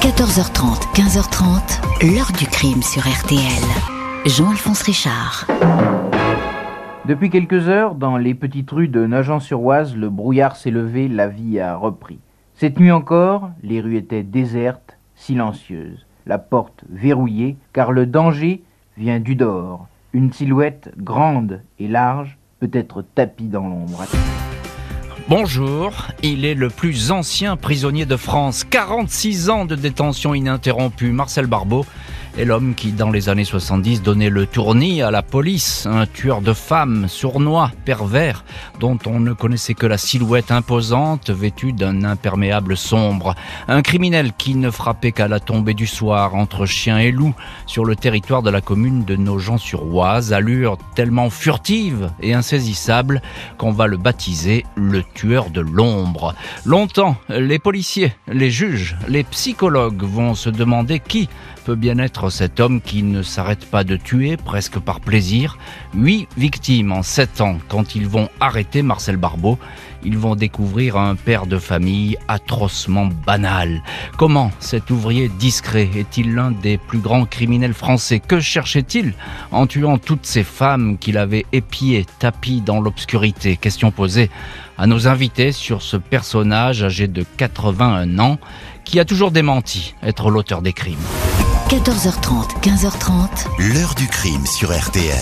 14h30, 15h30, l'heure du crime sur RTL. Jean-Alphonse Richard. Depuis quelques heures, dans les petites rues de Nogent-sur-Oise, le brouillard s'est levé, la vie a repris. Cette nuit encore, les rues étaient désertes, silencieuses, la porte verrouillée, car le danger vient du dehors. Une silhouette grande et large peut être tapie dans l'ombre. Bonjour, il est le plus ancien prisonnier de France. 46 ans de détention ininterrompue. Marcel Barbeau est l'homme qui, dans les années 70, donnait le tournis à la police. Un tueur de femmes, sournois, pervers, dont on ne connaissait que la silhouette imposante, vêtue d'un imperméable sombre. Un criminel qui ne frappait qu'à la tombée du soir, entre chien et loup, sur le territoire de la commune de Nogent-sur-Oise, allure tellement furtive et insaisissable qu'on va le baptiser le tueur de l'ombre. Longtemps, les policiers, les juges, les psychologues vont se demander qui peut bien être cet homme qui ne s'arrête pas de tuer, presque par plaisir. Huit victimes en sept ans. Quand ils vont arrêter Marcel Barbeau, ils vont découvrir un père de famille atrocement banal. Comment cet ouvrier discret est-il l'un des plus grands criminels français? Que cherchait-il en tuant toutes ces femmes qu'il avait épiées, tapies dans l'obscurité? Question posée à nos invités sur ce personnage âgé de 81 ans qui a toujours démenti être l'auteur des crimes. 14h30, 15h30. L'heure du crime sur RTL.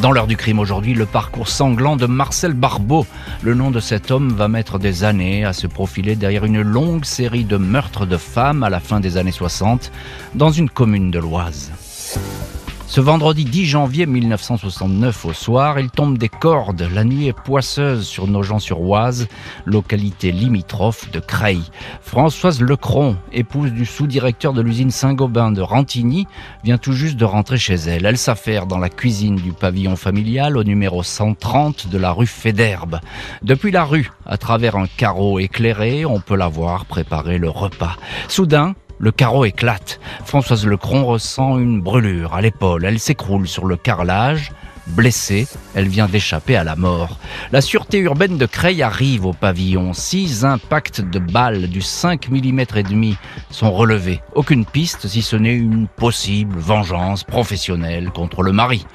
Dans l'heure du crime aujourd'hui, le parcours sanglant de Marcel Barbeau. Le nom de cet homme va mettre des années à se profiler derrière une longue série de meurtres de femmes à la fin des années 60 dans une commune de l'Oise. Ce vendredi 10 janvier 1969 au soir, il tombe des cordes. La nuit est poisseuse sur Nogent-sur-Oise, localité limitrophe de Creil. Françoise Lecron, épouse du sous-directeur de l'usine Saint-Gobain de Rantigny, vient tout juste de rentrer chez elle. Elle s'affaire dans la cuisine du pavillon familial au numéro 130 de la rue Fédherbe. Depuis la rue, à travers un carreau éclairé, on peut la voir préparer le repas. Soudain, le carreau éclate. Françoise Lecron ressent une brûlure à l'épaule. Elle s'écroule sur le carrelage. Blessée, elle vient d'échapper à la mort. La sûreté urbaine de Creil arrive au pavillon. Six impacts de balles du 5 mm et demi sont relevés. Aucune piste si ce n'est une possible vengeance professionnelle contre le mari.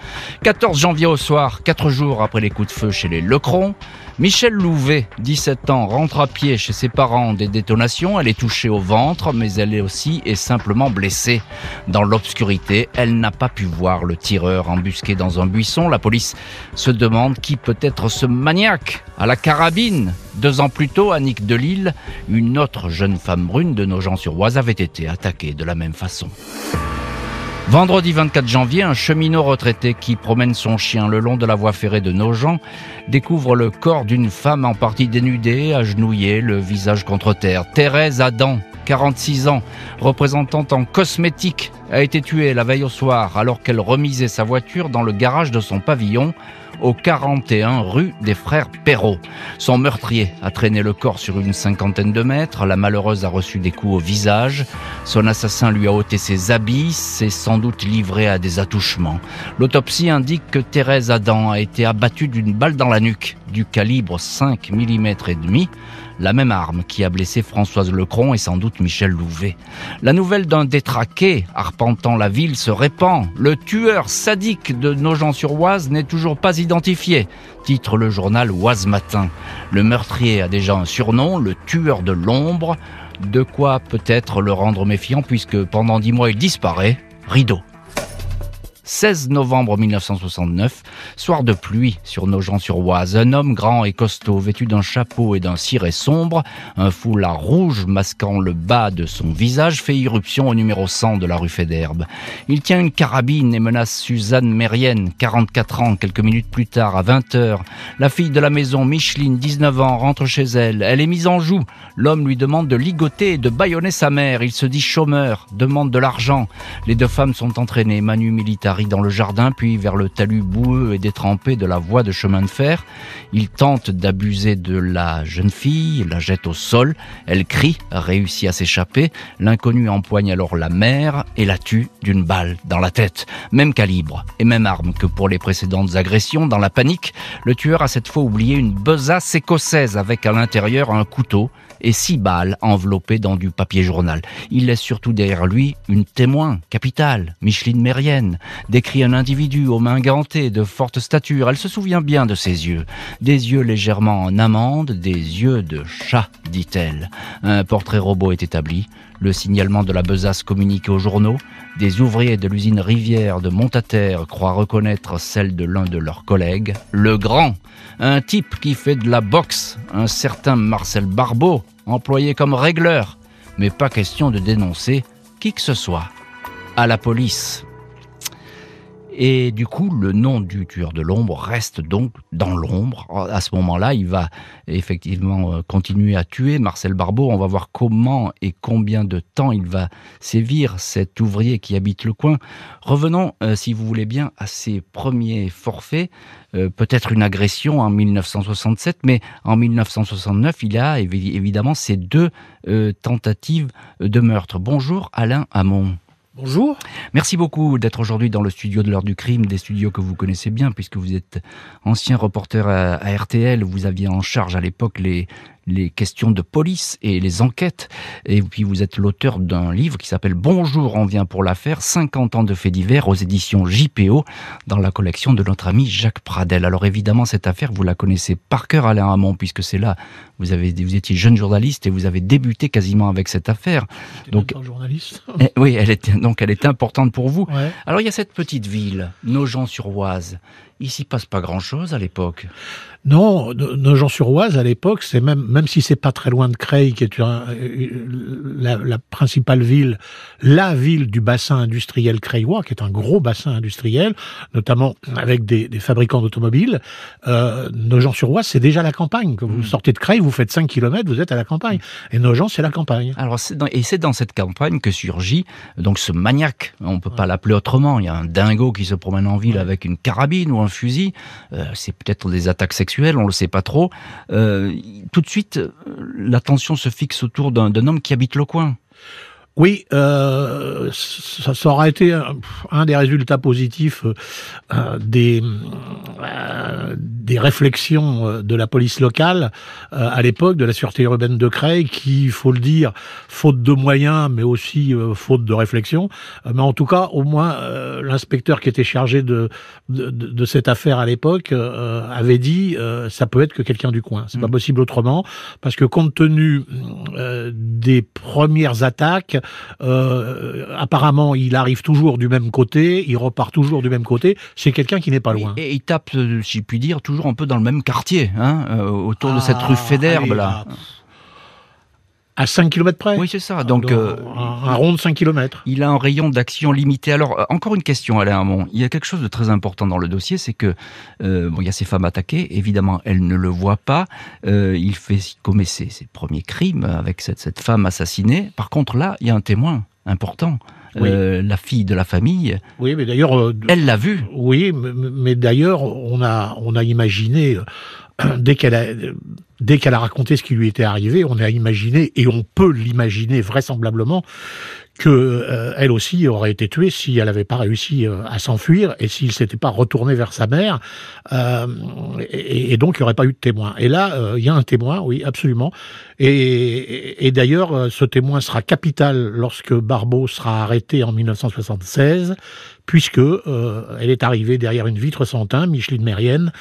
14 janvier au soir, quatre jours après les coups de feu chez les Lecron, Michel Louvet, 17 ans, rentre à pied chez ses parents des détonations. Elle est touchée au ventre, mais elle est aussi et simplement blessée. Dans l'obscurité, elle n'a pas pu voir le tireur embusqué dans un buisson. La police se demande qui peut être ce maniaque à la carabine. Deux ans plus tôt, Annick Delille, une autre jeune femme brune de Nogent-sur-Oise, avait été attaquée de la même façon. Vendredi 24 janvier, un cheminot retraité qui promène son chien le long de la voie ferrée de Nogent découvre le corps d'une femme en partie dénudée, agenouillée, le visage contre terre. Thérèse Adam, 46 ans, représentante en cosmétique, a été tuée la veille au soir alors qu'elle remisait sa voiture dans le garage de son pavillon au 41 rue des Frères Perrault. Son meurtrier a traîné le corps sur une cinquantaine de mètres. La malheureuse a reçu des coups au visage. Son assassin lui a ôté ses habits, s'est sans doute livré à des attouchements. L'autopsie indique que Thérèse Adam a été abattue d'une balle dans la nuque du calibre 5 mm et demi la même arme qui a blessé Françoise Lecron et sans doute Michel Louvet. La nouvelle d'un détraqué arpentant la ville se répand. Le tueur sadique de Nogent-sur-Oise n'est toujours pas identifié, titre le journal Oise Matin. Le meurtrier a déjà un surnom, le tueur de l'ombre. De quoi peut-être le rendre méfiant puisque pendant dix mois il disparaît. Rideau. 16 novembre 1969, soir de pluie sur Nogent-sur-Oise. Un homme grand et costaud, vêtu d'un chapeau et d'un ciré sombre, un foulard rouge masquant le bas de son visage, fait irruption au numéro 100 de la rue Fédherbe. Il tient une carabine et menace Suzanne Mérienne, 44 ans, quelques minutes plus tard, à 20 heures. La fille de la maison, Micheline, 19 ans, rentre chez elle. Elle est mise en joue. L'homme lui demande de ligoter et de bâillonner sa mère. Il se dit chômeur, demande de l'argent. Les deux femmes sont entraînées, manu militari dans le jardin, puis vers le talus boueux et détrempé de la voie de chemin de fer. Il tente d'abuser de la jeune fille, la jette au sol, elle crie, réussit à s'échapper, l'inconnu empoigne alors la mère et la tue d'une balle dans la tête. Même calibre et même arme que pour les précédentes agressions. Dans la panique, le tueur a cette fois oublié une besace écossaise avec à l'intérieur un couteau et six balles enveloppées dans du papier journal. Il laisse surtout derrière lui une témoin capitale, Micheline Mérienne, décrit un individu aux mains gantées, de forte stature. Elle se souvient bien de ses yeux. Des yeux légèrement en amande, des yeux de chat, dit-elle. Un portrait robot est établi. Le signalement de la besace communiqué aux journaux. Des ouvriers de l'usine Rivière de Montataire croient reconnaître celle de l'un de leurs collègues, le grand, un type qui fait de la boxe, un certain Marcel Barbeau, employé comme régleur. Mais pas question de dénoncer qui que ce soit. À la police. Et du coup, le nom du tueur de l'ombre reste donc dans l'ombre. À ce moment-là, il va effectivement euh, continuer à tuer Marcel Barbeau. On va voir comment et combien de temps il va sévir cet ouvrier qui habite le coin. Revenons, euh, si vous voulez bien, à ses premiers forfaits. Euh, peut-être une agression en 1967, mais en 1969, il a évidemment ces deux tentatives de meurtre. Bonjour Alain Hamon. Bonjour. Merci beaucoup d'être aujourd'hui dans le studio de l'heure du crime, des studios que vous connaissez bien puisque vous êtes ancien reporter à, RTL. Vous aviez en charge à l'époque les, les questions de police et les enquêtes. Et puis vous êtes l'auteur d'un livre qui s'appelle Bonjour, on vient pour l'affaire, 50 ans de faits divers aux éditions JPO dans la collection de notre ami Jacques Pradel. Alors évidemment, cette affaire, vous la connaissez par cœur, Alain Hamon, puisque c'est là, vous, avez, vous étiez jeune journaliste et vous avez débuté quasiment avec cette affaire. Donc, journaliste. Eh oui, elle était, donc elle était importante pour vous. Alors il y a cette petite ville, Nogent-sur-Oise. Il s'y passe pas grand-chose à l'époque. Non, Nogent-sur-Oise à l'époque, c'est même même si c'est pas très loin de Creil, qui est la, la, principale ville, la ville du bassin industriel creillois, qui est un gros bassin industriel, notamment avec des, des fabricants d'automobiles. Euh, Nogent-sur-Oise, c'est déjà la campagne. Quand vous hmm. sortez de Creil, vous faites 5 km, vous êtes à la campagne. Et Nogent, c'est la campagne. Alors, dans, et c'est dans cette campagne que surgit donc ce maniaque. On peut pas l'appeler autrement. Il y a un dingo qui se promène en ville avec une carabine ou un fusil. Euh, c'est peut-être des attaques sexuelles on le sait pas trop. Euh, tout de suite, euh, l'attention se fixe autour d'un homme qui habite le coin. Oui, euh, ça, ça, aura été un, des résultats positifs euh, des, euh, des réflexions euh, de la police locale euh, à l'époque de la sûreté urbaine de Creil, qui, il faut le dire, faute de moyens, mais aussi faute de réflexion, mais en tout cas, au moins, l'inspecteur qui était chargé de, de, de cette affaire à l'époque avait dit ça peut être que quelqu'un du coin. C'est pas mmh. possible autrement, parce que compte tenu des premières attaques, euh, apparemment, il arrive toujours du même côté, il repart toujours du même côté. C'est quelqu'un qui n'est pas loin. Et, il tape, euh, si je puis dire, toujours un peu dans le même quartier, hein, euh, autour de cette rue ah, Fédère, là. À 5 km près Oui, c'est ça. Donc, euh, un, rond de 5 km. Il a un rayon d'action limité. Alors, euh, encore une question, Alain Hamon. Il y a quelque chose de très important dans le dossier, c'est que, euh, bon, il y a ces femmes attaquées. Évidemment, elles ne le voient pas. il fait, commet ses, ses, premiers crimes avec cette, cette femme assassinée. Par contre, là, il y a un témoin important. la fille de la famille. Oui, mais d'ailleurs, elle l'a vu. Oui, mais, mais d'ailleurs, on a on a imaginé dès qu'elle a, dès qu'elle a raconté ce qui lui était arrivé, on a imaginé, et on peut l'imaginer vraisemblablement, que euh, elle aussi aurait été tuée si elle n'avait pas réussi euh, à s'enfuir et s'il s'était pas retourné vers sa mère, euh, et, donc il n'y aurait pas eu de témoin. Et là, il y a un témoin, oui, absolument. Et, d'ailleurs, ce témoin sera capital lorsque Barbeau sera arrêté en 1976, puisque elle est arrivée derrière une vitre sans teint, Micheline Mérienne,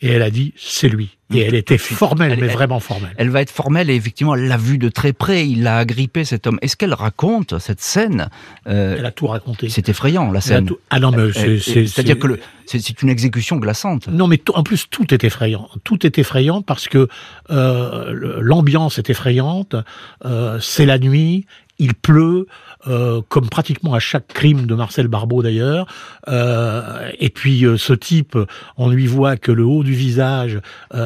et elle a dit c'est lui. Et elle était formelle, mais vraiment formelle. Elle va être formelle et effectivement, elle l'a vu de très près. Il l'a agrippé cet homme. Est-ce qu'elle raconte cette scène euh, Elle a tout raconté. C'est effrayant la scène. Ah non, mais c'est-à-dire que c'est une exécution glaçante. Non, mais en plus tout est effrayant. Tout est effrayant parce que euh, l'ambiance est effrayante. Euh, c'est la nuit il pleut, euh, comme pratiquement à chaque crime de Marcel Barbeau d'ailleurs. Euh, et puis euh, ce type, on lui voit que le haut du visage,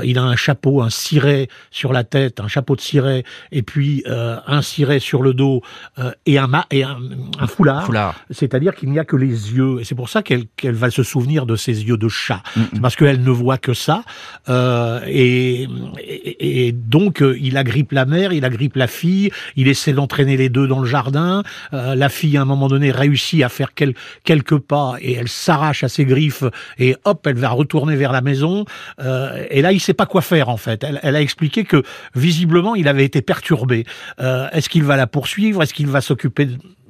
il a un chapeau, un ciré sur la tête, un chapeau de ciré, et puis un ciré sur le dos et un, et un, foulard. C'est-à-dire qu'il n'y a que les yeux. Et c'est pour ça qu'elle va se souvenir de ses yeux de chat. parce qu'elle ne voit que ça. Et, et, et, donc il agrippe la mère, il agrippe la fille, il essaie d'entraîner les deux dans le jardin. Euh, la fille, à un moment donné, réussit à faire quelques pas et elle s'arrache à ses griffes et hop, elle va retourner vers la maison. Euh, et là, il sait pas quoi faire en fait. Elle, a expliqué que visiblement, il avait été perturbé. Euh, est-ce qu'il va la poursuivre? Est-ce qu'il va s'occuper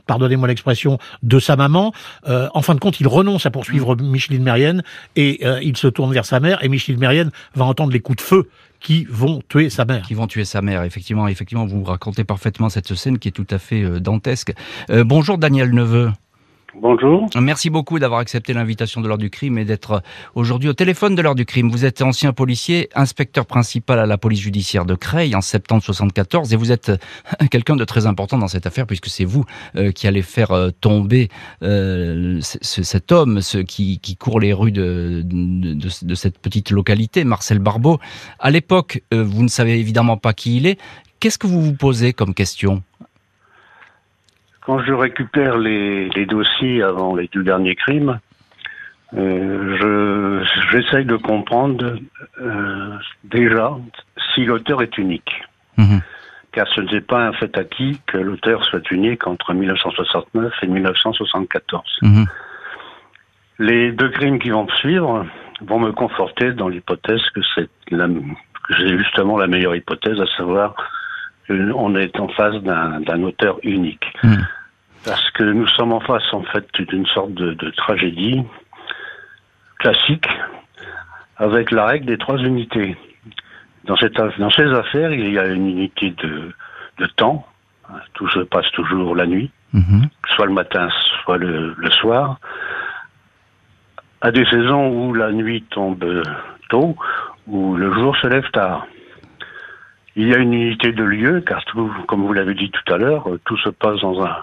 pardonnez-moi l'expression, de sa maman. en fin de compte, il renonce à poursuivre Micheline Mérienne et il se tourne vers sa mère et Micheline Mérienne va entendre les coups de feu qui vont tuer sa mère. Qui vont tuer sa mère, effectivement. Effectivement, vous racontez parfaitement cette scène qui est tout à fait euh, dantesque. Euh, bonjour Daniel Neveu. Bonjour. Merci beaucoup d'avoir accepté l'invitation de l'heure du crime et d'être aujourd'hui au téléphone de l'heure du crime. Vous êtes ancien policier, inspecteur principal à la police judiciaire de Creil en septembre 74 et vous êtes quelqu'un de très important dans cette affaire puisque c'est vous euh, qui allez faire euh, tomber euh, cet homme ce, qui, court les rues de, de, cette petite localité, Marcel Barbeau. À l'époque, vous ne savez évidemment pas qui il est. Qu'est-ce que vous vous posez comme question? Quand je récupère les, dossiers avant les deux derniers crimes, euh, j'essaye de comprendre euh, déjà si l'auteur est unique. Mhm. Car ce n'est pas un fait acquis que l'auteur soit unique entre 1969 et 1974. Mhm. Les deux crimes qui vont suivre vont me conforter dans l'hypothèse que c'est justement la meilleure hypothèse, à savoir qu'on est en face d'un auteur unique. Mhm. Parce que nous sommes en face, en fait, d'une sorte de, tragédie classique avec la règle des trois unités. Dans, cette, dans ces affaires, il y a une unité de, de temps. Tout se passe toujours la nuit, mhm. soit le matin, soit le, le, soir. À des saisons où la nuit tombe tôt, où le jour se lève tard. Il y a une unité de lieu, car tout, comme vous l'avez dit tout à l'heure, tout se passe dans un,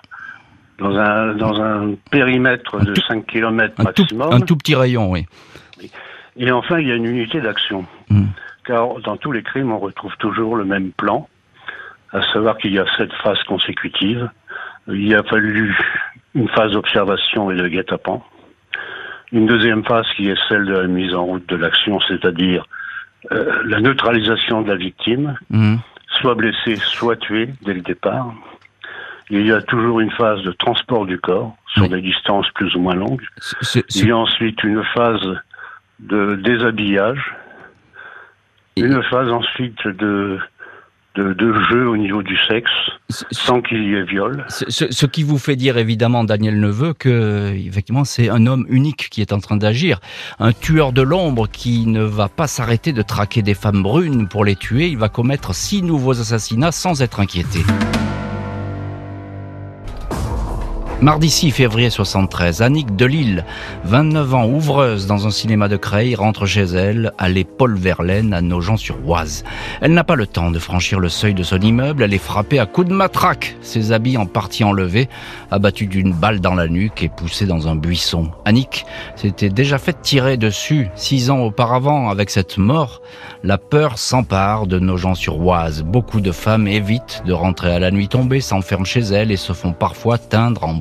dans un, dans un périmètre de 5 km maximum. un tout petit rayon, oui. Et enfin, il y a une unité d'action. Hmm. Car dans tous les crimes, on retrouve toujours le même plan, à savoir qu'il y a sept phases consécutives. Il a fallu une phase d'observation et de guet-apens. Une deuxième phase qui est celle de la mise en route de l'action, c'est-à-dire euh, la neutralisation de la victime, hmm. soit blessée, soit tuée dès le départ. Il y a toujours une phase de transport du corps sur des distances plus ou moins longues. Il y a ensuite une phase de déshabillage, une phase ensuite de de, de, jeu au niveau du sexe, sans qu'il y ait viol. Ce, ce, qui vous fait dire évidemment, Daniel Neveu, que effectivement c'est un homme unique qui est en train d'agir, un tueur de l'ombre qui ne va pas s'arrêter de traquer des femmes brunes pour les tuer. Il va commettre six nouveaux assassinats sans être inquiété. Mardi 6 février 73, Annick Delille, 29 ans, ouvreuse dans un cinéma de Creil, rentre chez elle, à Paul Verlaine, à Nogent-sur-Oise. Elle n'a pas le temps de franchir le seuil de son immeuble, elle est frappée à coups de matraque, ses habits en partie enlevés, abattue d'une balle dans la nuque et poussée dans un buisson. Annick s'était déjà fait tirer dessus six ans auparavant avec cette mort. La peur s'empare de Nogent-sur-Oise. Beaucoup de femmes évitent de rentrer à la nuit tombée, s'enferment chez elles et se font parfois teindre en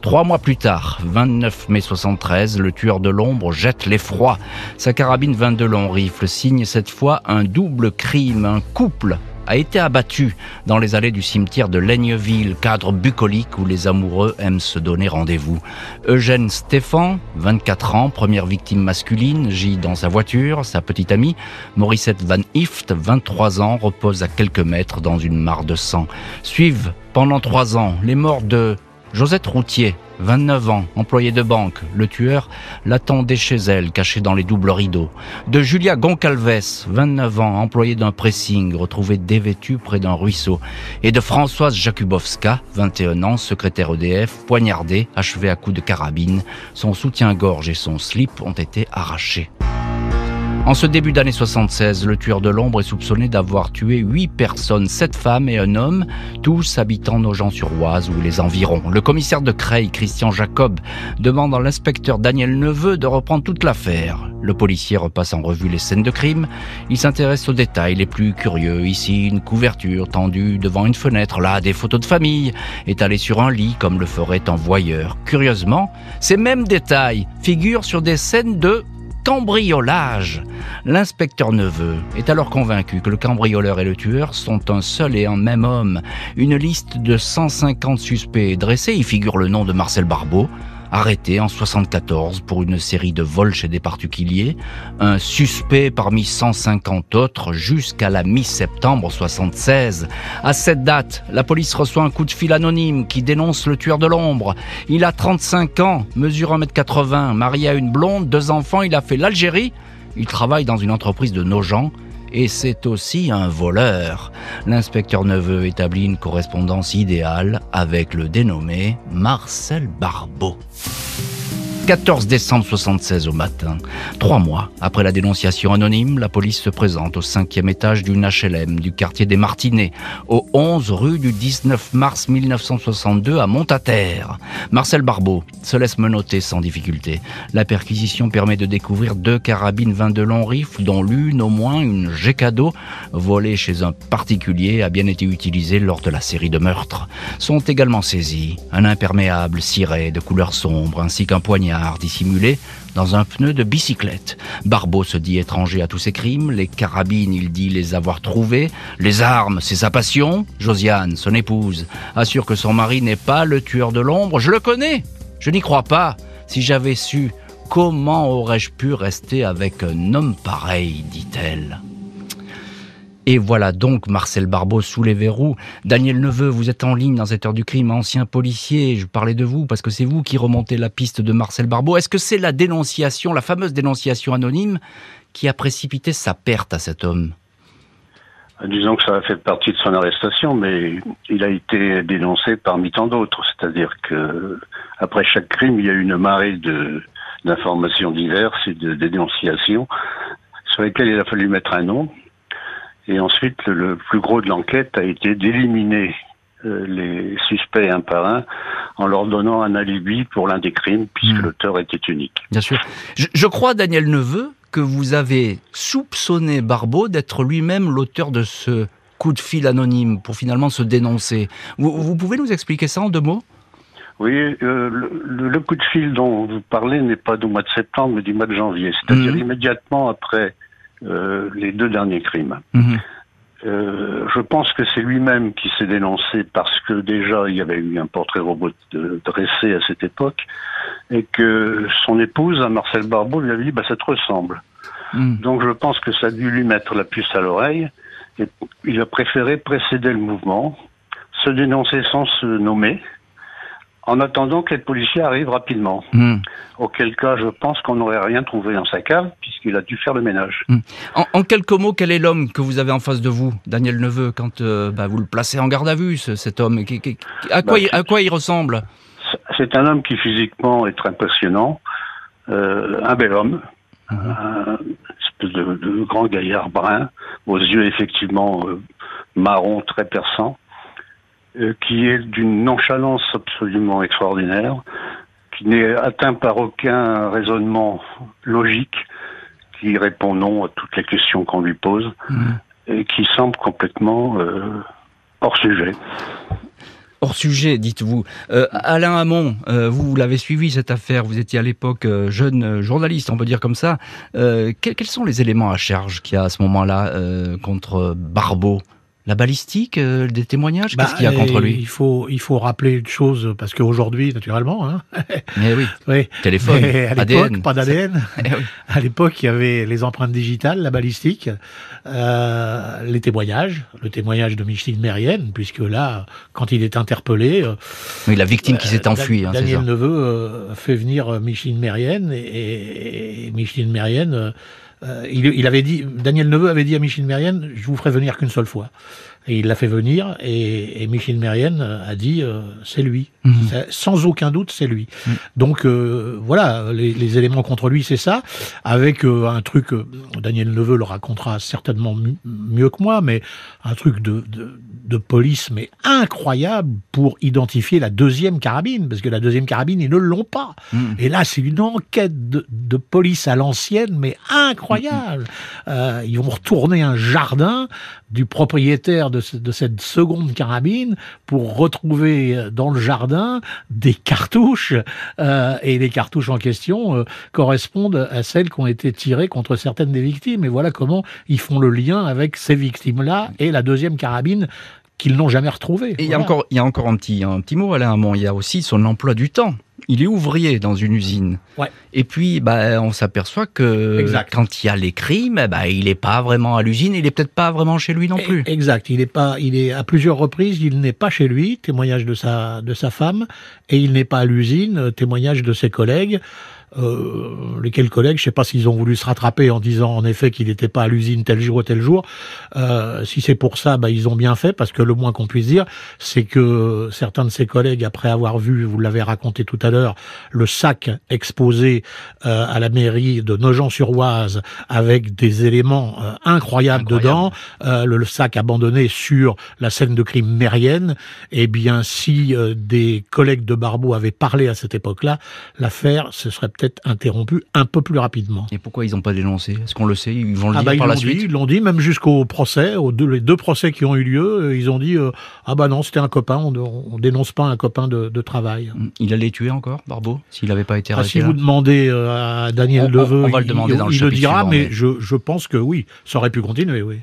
Trois mois plus tard, 29 mai 73, le tueur de l'ombre jette l'effroi. Sa carabine 22 long rifle signe cette fois un double crime. Un couple a été abattu dans les allées du cimetière de Laigneville, cadre bucolique où les amoureux aiment se donner rendez-vous. Eugène Stéphan, 24 ans, première victime masculine, gît dans sa voiture. Sa petite amie, Morissette Van Ift, 23 ans, repose à quelques mètres dans une mare de sang. Suivent pendant trois ans les morts de Josette Routier, 29 ans, employée de banque. Le tueur l'attendait chez elle, caché dans les doubles rideaux. De Julia Goncalves, 29 ans, employée d'un pressing, retrouvée dévêtue près d'un ruisseau. Et de Françoise Jakubowska, 21 ans, secrétaire EDF, poignardée, achevée à coups de carabine. Son soutien-gorge et son slip ont été arrachés. En ce début d'année 76, le tueur de l'ombre est soupçonné d'avoir tué huit personnes, sept femmes et un homme, tous habitant Nogent-sur-Oise ou les environs. Le commissaire de Creil, Christian Jacob, demande à l'inspecteur Daniel Neveu de reprendre toute l'affaire. Le policier repasse en revue les scènes de crime. Il s'intéresse aux détails les plus curieux. Ici, une couverture tendue devant une fenêtre. Là, des photos de famille étalées sur un lit comme le ferait un voyeur. Curieusement, ces mêmes détails figurent sur des scènes de cambriolage. L'inspecteur Neveu est alors convaincu que le cambrioleur et le tueur sont un seul et un même homme. Une liste de 150 suspects est dressée, y figure le nom de Marcel Barbeau, arrêté en 74 pour une série de vols chez des particuliers, un suspect parmi 150 autres jusqu'à la mi-septembre 76. À cette date, la police reçoit un coup de fil anonyme qui dénonce le tueur de l'ombre. Il a 35 ans, mesure 1m80, marié à une blonde, deux enfants, il a fait l'Algérie. Il travaille dans une entreprise de Nogent et c'est aussi un voleur. L'inspecteur Neveu établit une correspondance idéale avec le dénommé Marcel Barbeau. 14 décembre 76 au matin. Trois mois après la dénonciation anonyme, la police se présente au cinquième étage d'une HLM du quartier des Martinets, au 11 rue du 19 mars 1962 à Montataire. Marcel Barbeau se laisse menotter sans difficulté. La perquisition permet de découvrir deux carabines 22 long rifles, dont l'une au moins une G-Cadeau, volée chez un particulier, a bien été utilisée lors de la série de meurtres. Sont également saisis un imperméable ciré de couleur sombre ainsi qu'un poignard dissimulé dans un pneu de bicyclette. Barbeau se dit étranger à tous ces crimes, les carabines, il dit les avoir trouvées, les armes, c'est sa passion. Josiane, son épouse, assure que son mari n'est pas le tueur de l'ombre. Je le connais, je n'y crois pas. Si j'avais su, comment aurais-je pu rester avec un homme pareil, dit-elle. Et voilà donc Marcel Barbeau sous les verrous. Daniel Neveu, vous êtes en ligne dans cette heure du crime, ancien policier. Je parlais de vous parce que c'est vous qui remontez la piste de Marcel Barbeau. Est-ce que c'est la dénonciation, la fameuse dénonciation anonyme, qui a précipité sa perte à cet homme? Disons que ça a fait partie de son arrestation, mais il a été dénoncé parmi tant d'autres. C'est-à-dire que après chaque crime, il y a eu une marée d'informations diverses et de dénonciations sur lesquelles il a fallu mettre un nom. Et ensuite, le, plus gros de l'enquête a été d'éliminer euh, les suspects un par un en leur donnant un alibi pour l'un des crimes, puisque hmm. l'auteur était unique. Bien sûr. Je, crois, Daniel Neveu, que vous avez soupçonné Barbeau d'être lui-même l'auteur de ce coup de fil anonyme pour finalement se dénoncer. Vous, pouvez nous expliquer ça en deux mots? Oui, euh, le, coup de fil dont vous parlez n'est pas du mois de septembre, mais du mois de janvier, c'est-à-dire hmm. immédiatement après euh, les deux derniers crimes. Mhm. Euh, je pense que c'est lui-même qui s'est dénoncé parce que déjà il y avait eu un portrait robot dressé à cette époque et que son épouse, Marcel Barbeau, lui avait dit bah, ça te ressemble. Mhm. Donc je pense que ça a dû lui mettre la puce à l'oreille et il a préféré précéder le mouvement, se dénoncer sans se nommer en attendant que les policiers arrivent rapidement. Hmm. Auquel cas, je pense qu'on n'aurait rien trouvé dans sa cave, puisqu'il a dû faire le ménage. Hmm. En, quelques mots, quel est l'homme que vous avez en face de vous, Daniel Neveu, quand euh, bah, vous le placez en garde à vue, cet homme? À, quoi, bah, il, à quoi il ressemble? C'est un homme qui physiquement est très impressionnant, euh, un bel homme, hmm. un espèce de, grand gaillard brun, aux yeux effectivement euh, marron très perçants euh, qui est d'une nonchalance absolument extraordinaire, qui n'est atteint par aucun raisonnement logique, qui répond non à toutes les questions qu'on lui pose, mmh. et qui semble complètement euh, hors sujet. Hors sujet, dites-vous. Euh, Alain Hamon, vous l'avez suivi cette affaire, vous étiez à l'époque jeune journaliste, on peut dire comme ça. quels, sont les éléments à charge qu'il y a à ce moment-là contre Barbeau? La balistique, euh, des témoignages, qu'est-ce qu'il y a bah, contre lui Il faut, il faut rappeler une chose, parce qu'aujourd'hui, naturellement, hein, Mais oui, oui. téléphone, à l'époque, pas d'ADN. Eh à l'époque, il y avait les empreintes digitales, la balistique, euh, les témoignages, le témoignage de Micheline Mérienne, puisque là, quand il est interpellé... Euh, oui, la victime qui s'est enfuie. Hein, Daniel Neveu fait venir Micheline Mérienne, et, et Micheline Mérienne euh, il, avait dit, Daniel Neveu avait dit à Michel Mérienne, je vous ferai venir qu'une seule fois. Et il l'a fait venir et, et Michel Mérienne a dit c'est lui. Mhm. Sans aucun doute, c'est lui. Mhm. Donc voilà, les, les, éléments contre lui, c'est ça. Avec un truc, Daniel Neveu le racontera certainement mieux que moi, mais un truc de, de, de police, mais incroyable pour identifier la deuxième carabine, parce que la deuxième carabine, ils ne l'ont pas. Hmm. Et là, c'est une enquête de, police à l'ancienne, mais incroyable. Euh, ils vont retourner un jardin du propriétaire de, cette seconde carabine pour retrouver euh, dans le jardin des cartouches. Euh, et les cartouches en question correspondent à celles qui ont été tirées contre certaines des victimes. Et voilà comment ils font le lien avec ces victimes-là et la deuxième carabine qu'ils n'ont jamais retrouvé. Et il y a encore, il y a encore un petit, un petit mot, Alain Il y a aussi son emploi du temps. Il est ouvrier dans une usine. Ouais. Et puis, bah, on s'aperçoit que quand il y a les crimes, bah, il n'est pas vraiment à l'usine, il est peut-être pas vraiment chez lui non e- plus. Exact. Il est pas, il est à plusieurs reprises, il n'est pas chez lui, témoignage de sa, de sa femme, et il n'est pas à l'usine, témoignage de ses collègues. Euh, lesquels collègues, je sais pas s'ils ont voulu se rattraper en disant en effet qu'il n'était pas à l'usine tel jour ou tel jour. Euh, si c'est pour ça, bah, ils ont bien fait parce que le moins qu'on puisse dire, c'est que certains de ses collègues, après avoir vu, vous l'avez raconté tout à l'heure, le sac exposé euh, à la mairie de Nogent-sur-Oise avec des éléments euh, incroyables dedans, euh, le, sac abandonné sur la scène de crime mérienne, eh bien si des collègues de Barbeau avaient parlé à cette époque-là, l'affaire se serait peut interrompu un peu plus rapidement. Et pourquoi ils n'ont pas dénoncé? Est-ce qu'on le sait? Ils vont le ah dire bah, par la suite? Ils l'ont dit, même jusqu'au procès, aux deux, les deux procès qui ont eu lieu, euh, ils ont dit euh, Ah bah non, c'était un copain, on, ne dénonce pas un copain de, travail. Il allait tuer encore, Barbeau, s'il n'avait pas été ah, arrêté Si vous demandez euh, à Daniel Deveux, on, va le demander il, dans le, il le dira, mais, Je, je pense que oui, ça aurait pu continuer, oui.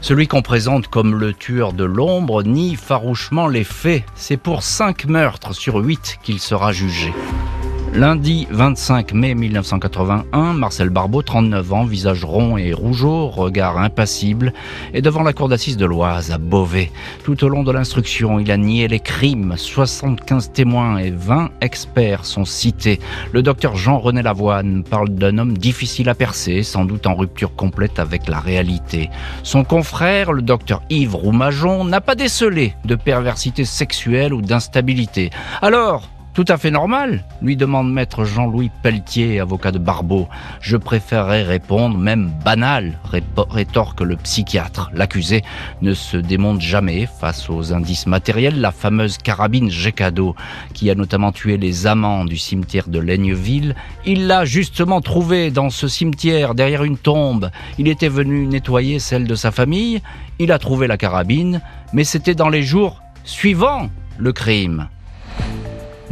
Celui qu'on présente comme le tueur de l'ombre nie farouchement les faits. C'est pour cinq meurtres sur huit qu'il sera jugé. Lundi 25 mai 1981, Marcel Barbeau, 39 ans, visage rond et rougeau, regard impassible, est devant la cour d'assises de l'Oise à Beauvais. Tout au long de l'instruction, il a nié les crimes. 75 témoins et 20 experts sont cités. Le docteur Jean-René Lavoine parle d'un homme difficile à percer, sans doute en rupture complète avec la réalité. Son confrère, le docteur Yves Roumajon, n'a pas décelé de perversité sexuelle ou d'instabilité. Alors, tout à fait normal, lui demande maître Jean-Louis Pelletier, avocat de Barbeau. Je préférerais répondre, même banal, rétorque le psychiatre. L'accusé ne se démonte jamais face aux indices matériels. La fameuse carabine Gécado, qui a notamment tué les amants du cimetière de Laigneville, il l'a justement trouvée dans ce cimetière, derrière une tombe. Il était venu nettoyer celle de sa famille. Il a trouvé la carabine, mais c'était dans les jours suivants le crime.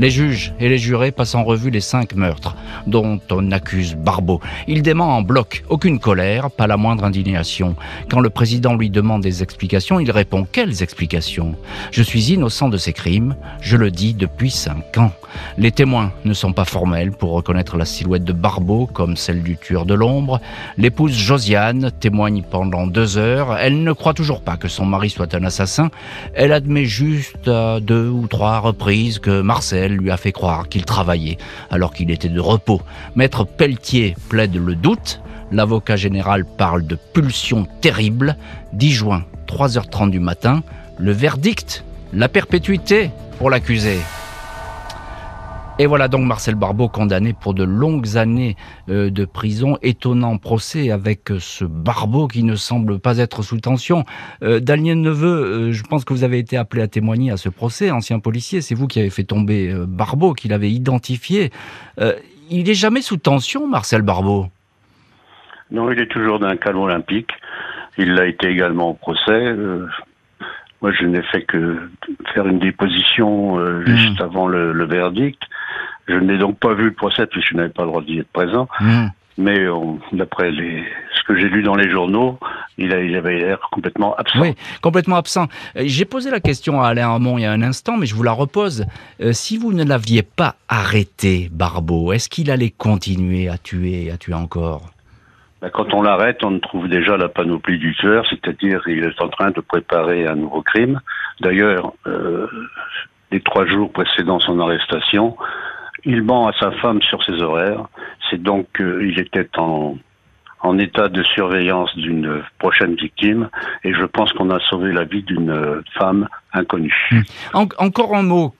Les juges et les jurés passent en revue les cinq meurtres dont on accuse Barbeau. Il dément en bloc, aucune colère, pas la moindre indignation. Quand le président lui demande des explications, il répond Quelles explications? Je suis innocent de ces crimes, je le dis depuis cinq ans. Les témoins ne sont pas formels pour reconnaître la silhouette de Barbeau comme celle du tueur de l'ombre. L'épouse Josiane témoigne pendant deux heures. Elle ne croit toujours pas que son mari soit un assassin. Elle admet juste à deux ou trois reprises que Marcel lui a fait croire qu'il travaillait alors qu'il était de repos. Maître Pelletier plaide le doute. L'avocat général parle de pulsion terrible. 10 juin, 3h30 du matin, le verdict, la perpétuité pour l'accusé. Et voilà donc Marcel Barbeau condamné pour de longues années euh, de prison. Étonnant procès avec euh, ce Barbeau qui ne semble pas être sous tension. Euh, Daniel Neveu, euh, je pense que vous avez été appelé à témoigner à ce procès, ancien policier. C'est vous qui avez fait tomber Barbeau, qui l'avait identifié. il n'est jamais sous tension, Marcel Barbeau? Non, il est toujours d'un calme olympique. Il l'a été également au procès. Moi, je n'ai fait que faire une déposition juste mmh. avant le, le verdict. Je n'ai donc pas vu le procès puisque je n'avais pas le droit d'y être présent. Hmm. Mais d'après les, ce que j'ai lu dans les journaux, il, a, il avait l'air complètement absent. Oui, complètement absent. Euh, j'ai posé la question à Alain Hamon il y a un instant, mais je vous la repose. Euh, si vous ne l'aviez pas arrêté, Barbeau, est-ce qu'il allait continuer à tuer, à tuer encore? Ben, Quand on l'arrête, on trouve déjà la panoplie du tueur, c'est-à-dire qu'il est en train de préparer un nouveau crime. D'ailleurs, euh, les trois jours précédant son arrestation, il ment à sa femme sur ses horaires. C'est donc qu'il était en, en état de surveillance d'une prochaine victime et je pense qu'on a sauvé la vie d'une femme inconnue. Hmm. encore un mot.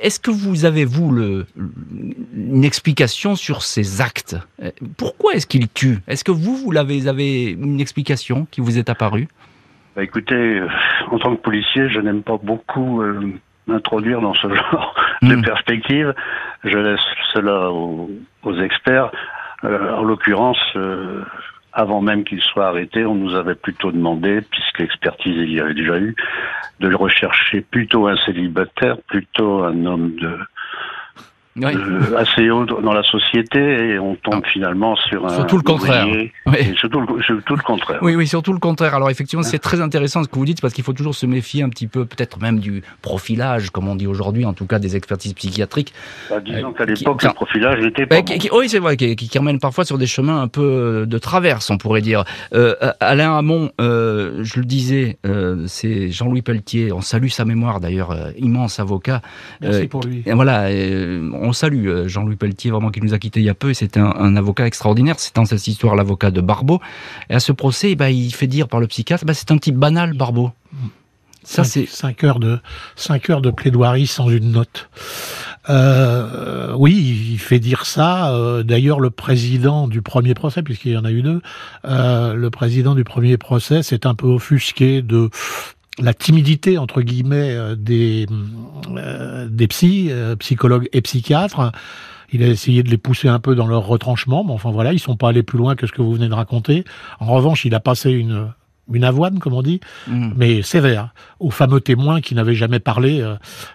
Est-ce que vous avez, vous, le, une explication sur ces actes? Pourquoi est-ce qu'il tue Est-ce que vous, vous l'avez, avez une explication qui vous est apparue? Bah, Écoutez, euh, en tant que policier, je n'aime pas beaucoup euh, m'introduire dans ce genre de hmm. perspective. Je laisse cela aux, experts. Euh, en l'occurrence, avant même qu'il soit arrêté, on nous avait plutôt demandé, puisque l'expertise il y avait déjà eu, de le rechercher plutôt un célibataire, plutôt un homme de euh, assez haut dans la société et on tombe ah. finalement sur un surtout le contraire. Oui. Surtout, le, surtout le contraire. Oui, oui, surtout le contraire. Alors effectivement, c'est très intéressant ce que vous dites parce qu'il faut toujours se méfier un petit peu, peut-être même du profilage, comme on dit aujourd'hui, en tout cas des expertises psychiatriques. Bah, disons qu'à l'époque, le profilage n'était pas. Bah, oui, c'est vrai, qui, qui, parfois sur des chemins un peu euh, de traverse, on pourrait dire. Euh, Alain Hamon, euh, je le disais, euh, c'est Jean-Louis Pelletier. On salue sa mémoire d'ailleurs, immense avocat. Merci pour lui. voilà. On on salue euh, Jean-Louis Pelletier, vraiment qui nous a quittés il y a peu. C'était un, avocat extraordinaire. C'est dans cette histoire l'avocat de Barbeau. Et à ce procès, bah, il fait dire par le psychiatre, bah, c'est un type banal, Barbeau. Ça, c'est 5 heures de cinq heures de plaidoirie sans une note. Euh, oui, il fait dire ça. Euh, d'ailleurs, le président du premier procès, puisqu'il y en a eu deux, le président du premier procès s'est un peu offusqué de la timidité entre guillemets euh, des euh, des psys, euh, psychologues et psychiatres. Il a essayé de les pousser un peu dans leur retranchement, mais enfin voilà, ils sont pas allés plus loin que ce que vous venez de raconter. En revanche, il a passé une une avoine, comme on dit, mmh. mais sévère, aux fameux témoins qui n'avaient jamais parlé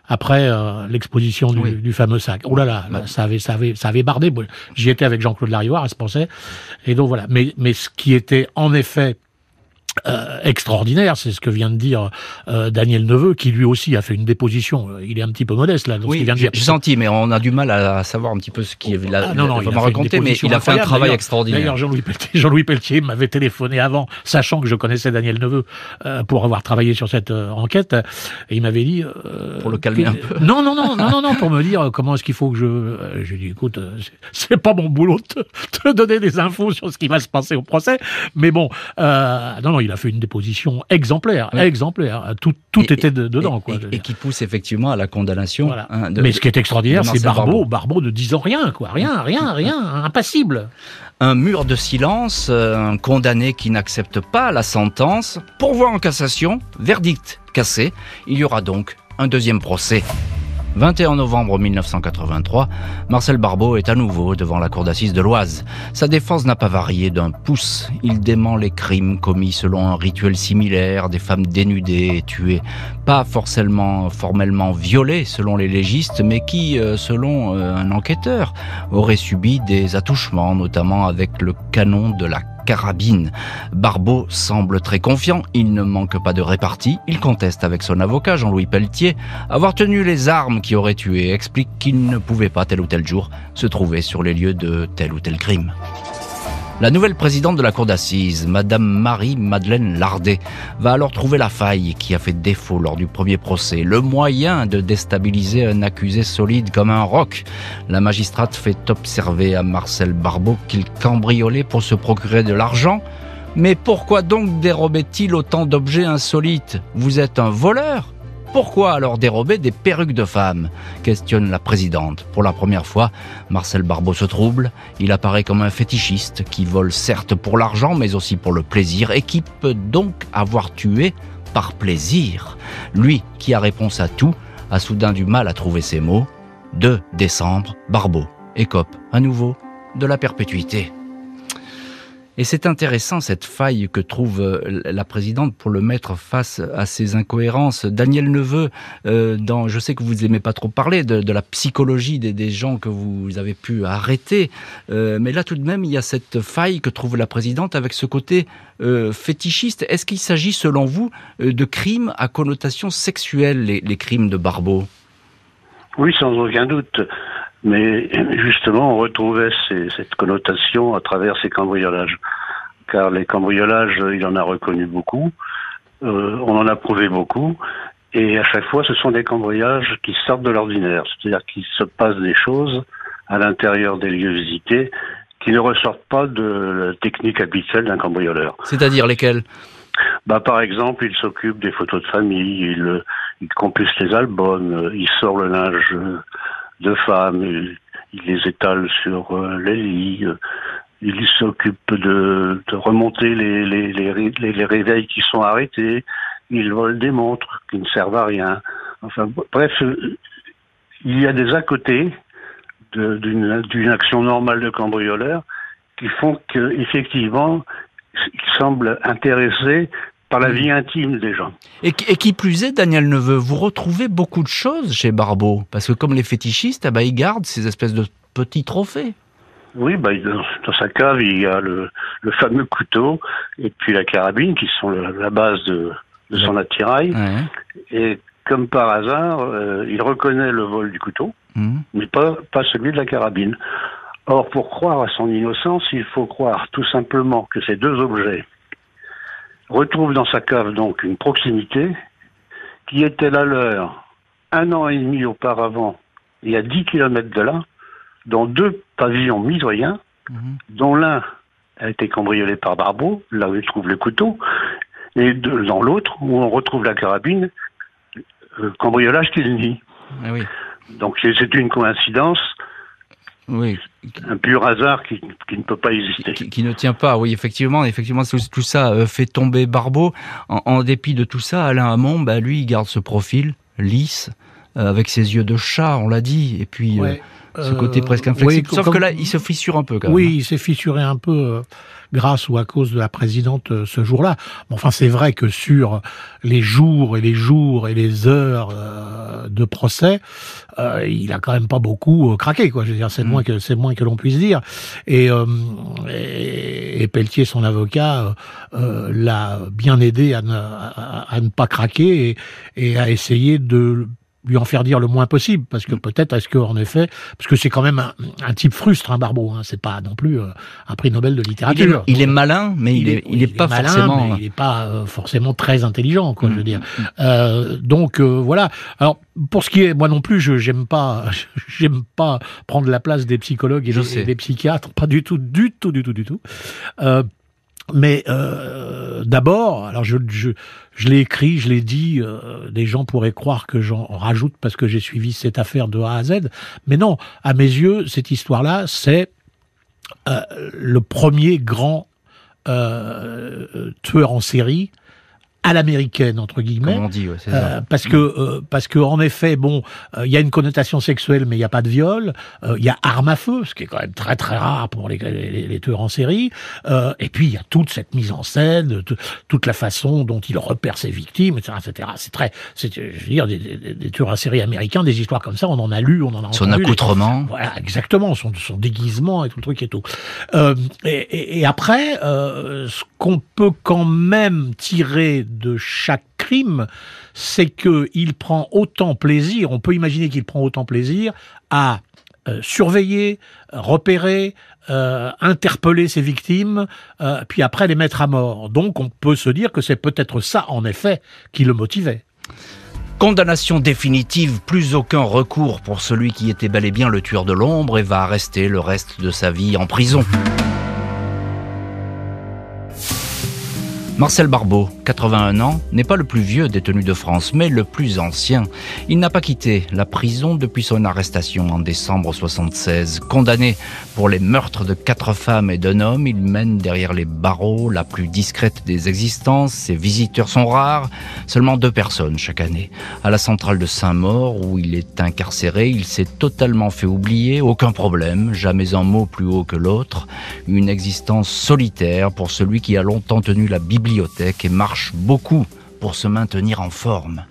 après l'exposition du, fameux sac. Oh là là, ça avait, ça avait, ça avait bardé. J'y étais avec Jean-Claude Larivoire à ce procès, et donc voilà. Mais, mais ce qui était en effet euh, extraordinaire, c'est ce que vient de dire euh, Daniel Neveu, qui lui aussi a fait une déposition. Euh, il est un petit peu modeste là. oui, j'ai senti, mais on a du mal à savoir un petit peu ce qu'il a, ah, non, non, il a raconté, mais il a fait un travail extraordinaire. D'ailleurs, Jean-Louis Pelletier, Jean Pelletier m'avait téléphoné avant, sachant que je connaissais Daniel Neveu pour avoir travaillé sur cette enquête, et il m'avait dit pour le calmer un peu. Non, non, non, non, non, non, pour me dire comment est-ce qu'il faut que je. J'ai dit, écoute, c'est pas mon boulot de te, donner des infos sur ce qui va se passer au procès, mais bon, non, non, il a fait une déposition exemplaire, exemplaire. Tout, tout était dedans. Et, quoi, et, qui pousse effectivement à la condamnation. Hein, Mais ce qui est extraordinaire, c'est Barbeau, Barbeau de disant rien, quoi, rien, rien, rien, impassible. Un mur de silence, euh, un condamné qui n'accepte pas la sentence, pourvoi en cassation, verdict cassé. Il y aura donc un deuxième procès. 21 novembre 1983, Marcel Barbeau est à nouveau devant la cour d'assises de l'Oise. Sa défense n'a pas varié d'un pouce. Il dément les crimes commis selon un rituel similaire, des femmes dénudées et tuées, pas forcément formellement violées selon les légistes, mais qui, euh, selon euh, un enquêteur, auraient subi des attouchements, notamment avec le canon de la carabine. Barbeau semble très confiant, il ne manque pas de répartie, il conteste avec son avocat Jean-Louis Pelletier avoir tenu les armes qui auraient tué, explique qu'il ne pouvait pas tel ou tel jour se trouver sur les lieux de tel ou tel crime. La nouvelle présidente de la cour d'assises, Madame Marie-Madeleine Lardet, va alors trouver la faille qui a fait défaut lors du premier procès, le moyen de déstabiliser un accusé solide comme un roc. La magistrate fait observer à Marcel Barbeau qu'il cambriolait pour se procurer de l'argent. Mais pourquoi donc dérobait-il autant d'objets insolites? Vous êtes un voleur? Pourquoi alors dérober des perruques de femmes questionne la présidente. Pour la première fois, Marcel Barbeau se trouble. Il apparaît comme un fétichiste qui vole certes pour l'argent, mais aussi pour le plaisir, et qui peut donc avoir tué par plaisir. Lui, qui a réponse à tout, a soudain du mal à trouver ses mots. 2 décembre, Barbeau écope à nouveau de la perpétuité. Et c'est intéressant cette faille que trouve euh, la présidente pour le mettre face à ces incohérences. Daniel Neveu, euh, dans, je sais que vous n'aimez pas trop parler de, la psychologie des, gens que vous avez pu arrêter, euh, mais là tout de même il y a cette faille que trouve la présidente avec ce côté fétichiste. Est-ce qu'il s'agit selon vous de crimes à connotation sexuelle, les, les crimes de Barbeau? Oui, sans aucun doute. Mais justement, on retrouvait cette connotation à travers ces cambriolages. Car les cambriolages, il en a reconnu beaucoup, euh, on en a prouvé beaucoup, et à chaque fois, ce sont des cambriolages qui sortent de l'ordinaire, c'est-à-dire qu'il se passe des choses à l'intérieur des lieux visités qui ne ressortent pas de la technique habituelle d'un cambrioleur. C'est-à-dire lesquels? Bah, par exemple, il s'occupe des photos de famille, il, il compulse les albums, il sort le linge de femmes, il, les étale sur euh, les lits, il s'occupe de, remonter les, réveils qui sont arrêtés, il vole des montres qui ne servent à rien. Enfin, bref, il y a des à côté d'une action normale de cambrioleur qui font qu'effectivement, il semble intéressé par la vie intime des gens. Et, qui plus est, Daniel Neveu, vous retrouvez beaucoup de choses chez Barbeau, parce que comme les fétichistes, ah bah, ils gardent ces espèces de petits trophées. Oui, bah, dans, sa cave, il y a le, fameux couteau et puis la carabine qui sont la base de, son attirail. Et comme par hasard, euh, il reconnaît le vol du couteau, mmh. mais pas, pas celui de la carabine. Or, pour croire à son innocence, il faut croire tout simplement que ces deux objets retrouvent dans sa cave donc une proximité qui était la leur un an et demi auparavant et à 10 kilomètres de là, dans deux pavillons mitoyens, mhm. dont l'un a été cambriolé par Barbeau, là où il trouve le couteau, et dans l'autre, où on retrouve la carabine, euh, cambriolage qu'il nie. Ah oui. Donc c'est une coïncidence oui. Un pur hasard qui, qui, ne peut pas exister. Qui, ne tient pas, oui, effectivement. Effectivement, tout, ça euh, fait tomber Barbeau. En, dépit de tout ça, Alain Hamon, bah, lui, il garde ce profil lisse, euh, avec ses yeux de chat, on l'a dit, et puis euh, ce côté presque inflexible. Sauf que là, il se fissure un peu, quand même. Oui, il s'est fissuré un peu grâce ou à cause de la présidente euh, ce jour-là. enfin, c'est vrai que sur les jours et les jours et les heures euh, de procès, euh, il a quand même pas beaucoup craqué, quoi. Je veux dire, c'est mm. moins que c'est moins que l'on puisse dire. Et, et, Pelletier, son avocat, l'a bien aidé à ne, à, ne pas craquer et, et à essayer de lui en faire dire le moins possible, parce que peut-être est-ce que en effet, parce que c'est quand même un, type frustre, un Barbeau, hein, c'est pas non plus euh, un prix Nobel de littérature. Il est, malin, mais il, est, il est pas forcément. il est pas euh, forcément très intelligent, quoi, je veux mm, dire. Mm, mm. Euh, donc voilà. Alors pour ce qui est, moi non plus, je j'aime pas, j'aime pas prendre la place des psychologues et des, des, psychiatres, pas du tout, du tout, du tout, du tout. Mais euh, d'abord, alors je, l'ai écrit, je l'ai dit, euh, des gens pourraient croire que j'en rajoute parce que j'ai suivi cette affaire de A à Z, mais non, à mes yeux, cette histoire-là, c'est euh, le premier grand tueur en série à l'américaine entre guillemets, on dit, ouais, euh, parce que euh, parce que en effet, bon, euh, il y a une connotation sexuelle, mais il n'y a pas de viol. Il y a arme à feu, ce qui est quand même très très rare pour les, les, les tueurs en série. et puis il y a toute cette mise en scène, toute la façon dont il repère ses victimes, etc., etc. C'est très, c'est, je veux dire, des, des, des, tueurs en série américains, des histoires comme ça, on en a lu, on en a son accoutrement, voilà, exactement, son, son déguisement et tout le truc et tout. Et, et, et, après, ce qu'on peut quand même tirer de chaque crime, c'est qu'il prend autant plaisir, on peut imaginer qu'il prend autant plaisir à euh, surveiller, repérer, euh, interpeller ses victimes, euh, puis après les mettre à mort. Donc on peut se dire que c'est peut-être ça, en effet, qui le motivait. Condamnation définitive, plus aucun recours pour celui qui était bel et bien le tueur de l'ombre et va rester le reste de sa vie en prison. Marcel Barbeau, 81 ans, n'est pas le plus vieux détenu de France, mais le plus ancien. Il n'a pas quitté la prison depuis son arrestation en décembre 76. Condamné pour les meurtres de quatre femmes et d'un homme, il mène derrière les barreaux la plus discrète des existences. Ses visiteurs sont rares, seulement deux personnes chaque année. À la centrale de Saint-Maur, où il est incarcéré, il s'est totalement fait oublier, aucun problème, jamais un mot plus haut que l'autre. Une existence solitaire pour celui qui a longtemps tenu la Bible et marche beaucoup pour se maintenir en forme.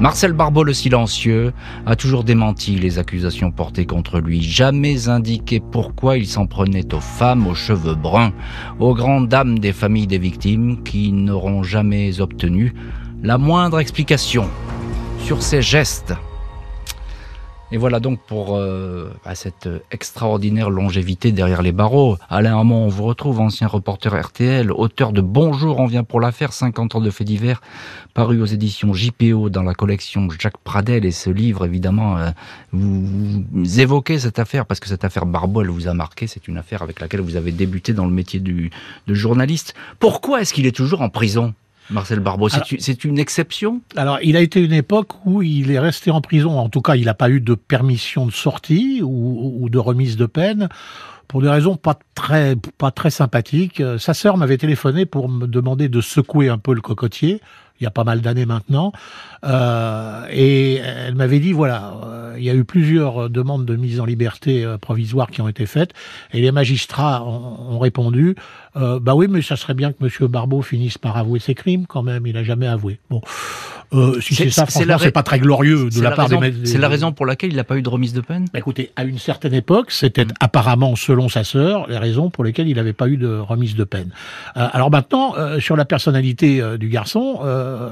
Marcel Barbeau le silencieux a toujours démenti les accusations portées contre lui, jamais indiqué pourquoi il s'en prenait aux femmes aux cheveux bruns, aux grandes dames des familles des victimes qui n'auront jamais obtenu la moindre explication sur ses gestes. Et voilà donc pour euh, cette extraordinaire longévité derrière les barreaux. Alain Hamon, on vous retrouve, ancien reporter RTL, auteur de Bonjour, on vient pour l'affaire, 50 ans de faits divers, paru aux éditions JPO dans la collection Jacques Pradel. Et ce livre, évidemment, euh, vous, évoquez cette affaire parce que cette affaire Barbeau, vous a marqué. C'est une affaire avec laquelle vous avez débuté dans le métier de journaliste. Pourquoi est-ce qu'il est toujours en prison? Marcel Barbeau, c'est une exception? Alors, il a été une époque où il est resté en prison. En tout cas, il n'a pas eu de permission de sortie ou, de remise de peine pour des raisons pas très pas très sympathiques. Sa sœur m'avait téléphoné pour me demander de secouer un peu le cocotier il y a pas mal d'années maintenant. Euh, et elle m'avait dit, voilà, euh, il y a eu plusieurs demandes de mise en liberté euh, provisoire qui ont été faites, et les magistrats ont, répondu, bah oui, mais ça serait bien que Monsieur Barbeau finisse par avouer ses crimes quand même, il a jamais avoué. Bon, euh, si c'est ça, franchement, c'est pas très glorieux de la, part des. C'est la raison pour laquelle il n'a pas eu de remise de peine. Bah, écoutez, à une certaine époque, c'était mm. apparemment, selon sa sœur, les raisons pour lesquelles il n'avait pas eu de remise de peine. Euh, alors maintenant, euh, sur la personnalité euh, du garçon,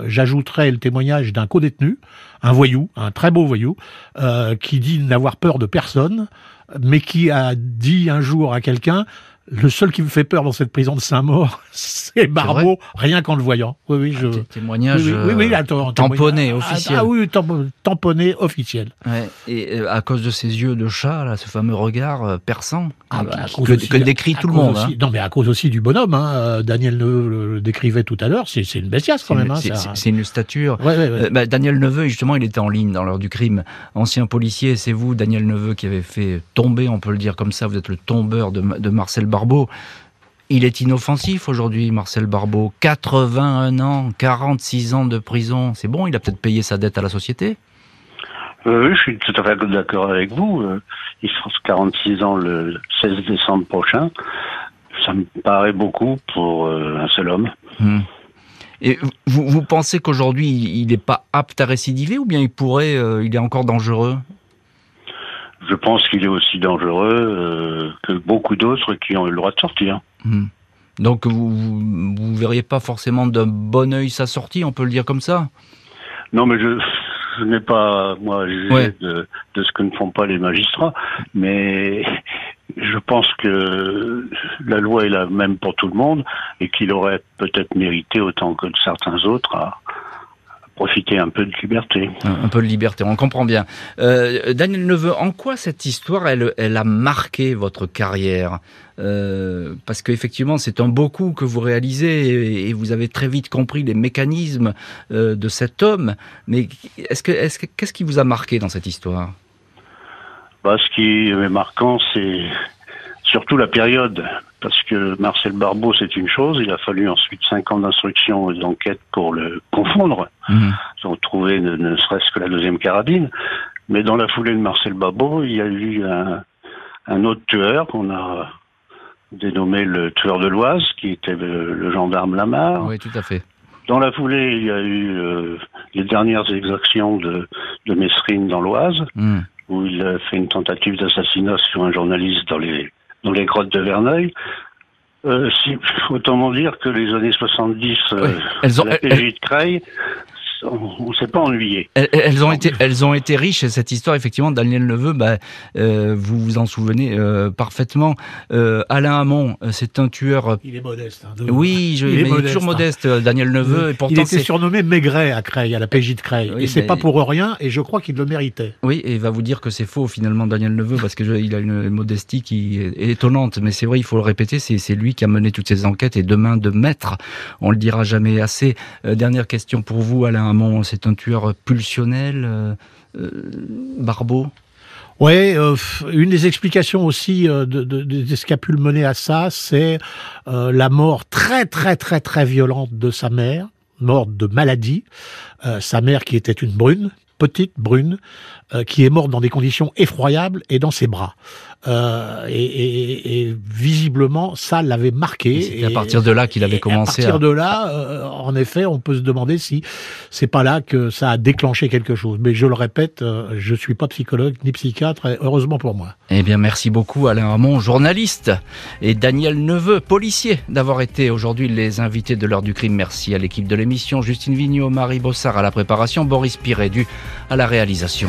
j'ajouterais le témoignage d'un co-détenu, un voyou, un très beau voyou, qui dit n'avoir peur de personne, mais qui a dit un jour à quelqu'un le seul qui me fait peur dans cette prison de Saint-Maur, c'est Barbeau, rien qu'en le voyant. Oui, oui, je... Témoignage oui, oui, euh, tamponné, ah, officiel. Ah, oui, tamponné, officiel. Ouais. Et euh, à cause de ses yeux de chat, là, ce fameux regard euh, perçant, ah, bah, que, décrit tout le monde. Hein. Non, mais à cause aussi du bonhomme. Hein. Daniel Neveu le décrivait tout à l'heure, c'est une bestiace quand même. Hein, c'est une stature. Bah, Daniel Neveu, justement, il était en ligne dans l'heure du crime. Ancien policier, c'est vous, Daniel Neveu, qui avez fait tomber, on peut le dire comme ça, vous êtes le tombeur de, de Marcel Barbeau. Il est inoffensif aujourd'hui, Marcel Barbeau. 81 ans, 46 ans de prison. C'est bon, il a peut-être payé sa dette à la société euh, Oui, je suis tout à fait d'accord avec vous. Euh, il sera 46 ans le 16 décembre prochain. Ça me paraît beaucoup pour euh, un seul homme. Hmm. Et vous, vous pensez qu'aujourd'hui, il n'est pas apte à récidiver ou bien il pourrait, il est encore dangereux? Je pense qu'il est aussi dangereux euh, que beaucoup d'autres qui ont eu le droit de sortir. Hmm. Donc vous, vous, verriez pas forcément d'un bon oeil sa sortie, on peut le dire comme ça? Non, mais je, je n'ai pas, moi, jugé de, de, ce que ne font pas les magistrats, mais je pense que la loi est la même pour tout le monde et qu'il aurait peut-être mérité autant que certains autres à, profiter un peu de liberté. Un, peu de liberté, on comprend bien. Euh, Daniel Neveu, en quoi cette histoire, elle, elle a marqué votre carrière? Euh, Parce qu'effectivement, c'est un beau coup que vous réalisez et, vous avez très vite compris les mécanismes euh, de cet homme. Mais est-ce que, est-ce que, qu'est-ce qui vous a marqué dans cette histoire? Bah, Ce qui est marquant, c'est surtout la période parce que Marcel Barbeau, c'est une chose. Il a fallu ensuite cinq ans d'instruction et d'enquête pour le confondre. Mmh. Ils ont trouvé ne, serait-ce que la deuxième carabine. Mais dans la foulée de Marcel Barbeau, il y a eu un, autre tueur qu'on a dénommé le tueur de l'Oise, qui était le, gendarme Lamar. Oui, tout à fait. Dans la foulée, il y a eu euh, les dernières exactions de, de Messrine dans l'Oise, mmh. où il a fait une tentative d'assassinat sur un journaliste dans les dans les grottes de Verneuil. Euh, si, autant dire que les années 70, euh, elles ont, la PJ de Creil, on, ne s'est pas ennuyé. Elles, ont été, elles ont été riches cette histoire effectivement. Daniel Neveu, bah, euh, vous vous en souvenez euh, parfaitement. Euh, Alain Hamon, c'est un tueur. Il est modeste. Hein, oui, je, il est toujours hein. modeste, Daniel Neveu. Et pourtant, il était surnommé Maigret à Creil, à la PJ de Creil. et c'est pas pour rien. Et je crois qu'il le méritait. Oui, et il va vous dire que c'est faux finalement, Daniel Neveu, parce que il a une modestie qui est étonnante. Mais c'est vrai, il faut le répéter, c'est lui qui a mené toutes ces enquêtes et demain de maître. On le dira jamais assez. dernière question pour vous, Alain c'est un tueur pulsionnel, euh, euh, Barbeau oui, euh, une des explications aussi de, ce qui a pu le mener à ça, c'est la mort très très très très violente de sa mère, morte de maladie. sa mère qui était une brune, petite brune, qui est morte dans des conditions effroyables et dans ses bras. Euh, et, visiblement, ça l'avait marqué. C'est à partir de là qu'il avait commencé. À partir de là, euh, en effet, on peut se demander si c'est pas là que ça a déclenché quelque chose. Mais je le répète, euh, je suis pas psychologue ni psychiatre, et heureusement pour moi. Eh bien, merci beaucoup Alain Hamon, journaliste, et Daniel Neveu, policier, d'avoir été aujourd'hui les invités de l'heure du crime. Merci à l'équipe de l'émission, Justine Vignot, Marie Bossard à la préparation, Boris Pirédu à la réalisation.